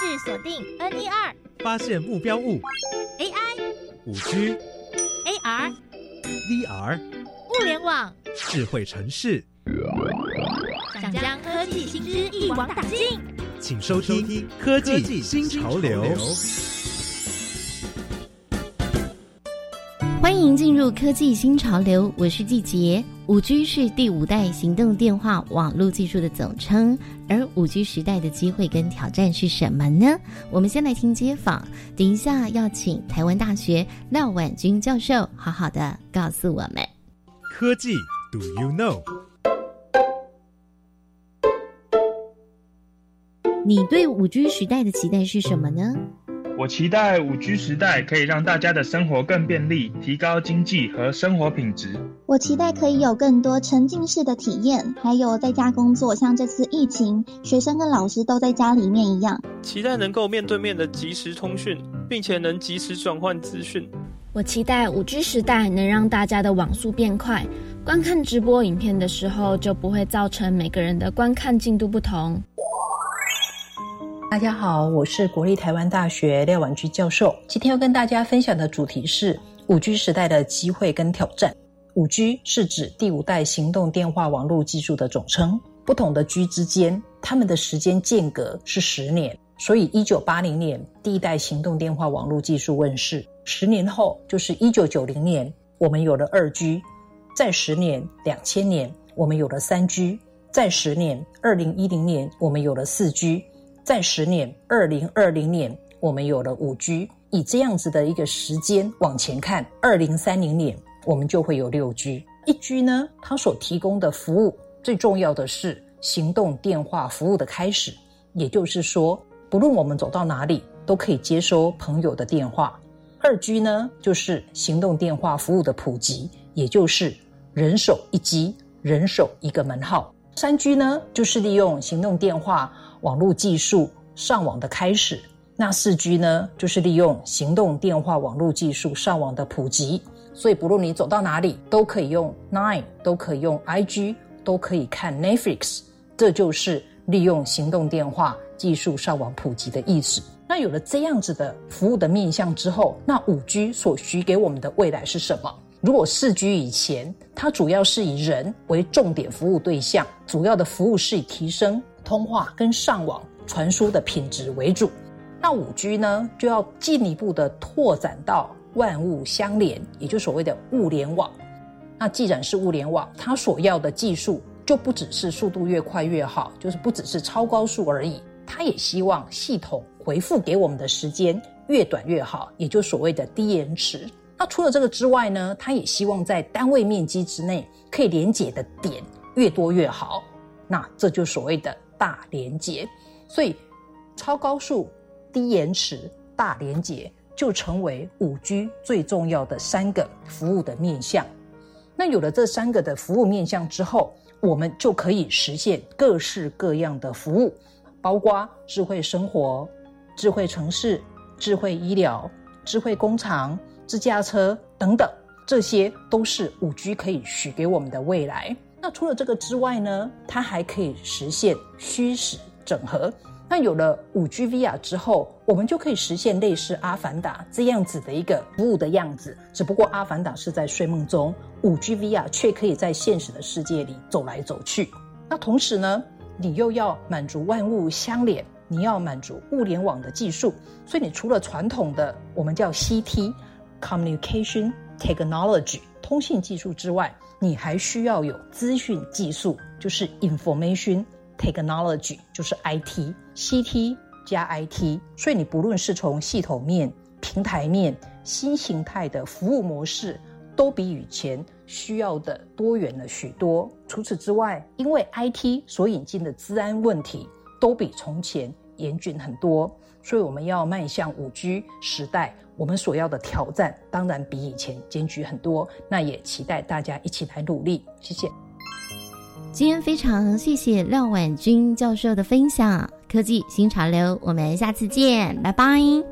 制锁定 N E R，，发现目标物。AI、五 G、AR、VR、物联网，智慧城市，想将科技新知一网打尽。请收听《科技新潮流》。欢迎进入科技新潮流，我是季杰。五 G 是第五代行动电话网络技术的总称，而五 G 时代的机会跟挑战是什么呢？我们先来听街访，等一下要请台湾大学廖婉君教授好好的告诉我们。科技，Do you know？你对五 G 时代的期待是什么呢？我期待五 G 时代可以让大家的生活更便利，提高经济和生活品质。我期待可以有更多沉浸式的体验，还有在家工作，像这次疫情，学生跟老师都在家里面一样。期待能够面对面的即时通讯，并且能及时转换资讯。我期待五 G 时代能让大家的网速变快，观看直播影片的时候就不会造成每个人的观看进度不同。大家好，我是国立台湾大学廖婉菊教授。今天要跟大家分享的主题是五 G 时代的机会跟挑战。五 G 是指第五代行动电话网络技术的总称。不同的 G 之间，它们的时间间隔是十年。所以，一九八零年第一代行动电话网络技术问世，十年后就是一九九零年，我们有了二 G。再十年，两千年，我们有了三 G。再十年，二零一零年，我们有了四 G。在十年，二零二零年，我们有了五 G。以这样子的一个时间往前看，二零三零年，我们就会有六 G。一 G 呢，它所提供的服务最重要的是行动电话服务的开始，也就是说，不论我们走到哪里，都可以接收朋友的电话。二 G 呢，就是行动电话服务的普及，也就是人手一机，人手一个门号。三 G 呢，就是利用行动电话。网络技术上网的开始，那四 G 呢，就是利用行动电话网络技术上网的普及，所以不论你走到哪里，都可以用 Nine，都可以用 IG，都可以看 Netflix，这就是利用行动电话技术上网普及的意思。那有了这样子的服务的面向之后，那五 G 所需给我们的未来是什么？如果四 G 以前，它主要是以人为重点服务对象，主要的服务是以提升。通话跟上网传输的品质为主，那五 G 呢就要进一步的拓展到万物相连，也就所谓的物联网。那既然是物联网，它所要的技术就不只是速度越快越好，就是不只是超高速而已，它也希望系统回复给我们的时间越短越好，也就所谓的低延迟。那除了这个之外呢，它也希望在单位面积之内可以连接的点越多越好。那这就所谓的。大连接，所以超高速、低延迟、大连接就成为五 G 最重要的三个服务的面向。那有了这三个的服务面向之后，我们就可以实现各式各样的服务，包括智慧生活、智慧城市、智慧医疗、智慧工厂、自驾车等等，这些都是五 G 可以许给我们的未来。那除了这个之外呢，它还可以实现虚实整合。那有了五 G VR 之后，我们就可以实现类似《阿凡达》这样子的一个服务的样子。只不过《阿凡达》是在睡梦中，五 G VR 却可以在现实的世界里走来走去。那同时呢，你又要满足万物相连，你要满足物联网的技术。所以你除了传统的我们叫 C T Communication Technology） 通信技术之外，你还需要有资讯技术，就是 information technology，就是 IT，CT 加 IT。所以你不论是从系统面、平台面、新形态的服务模式，都比以前需要的多元了许多。除此之外，因为 IT 所引进的治安问题，都比从前严峻很多。所以我们要迈向五 G 时代，我们所要的挑战当然比以前艰巨很多。那也期待大家一起来努力。谢谢。今天非常谢谢廖婉君教授的分享，科技新潮流，我们下次见，拜拜。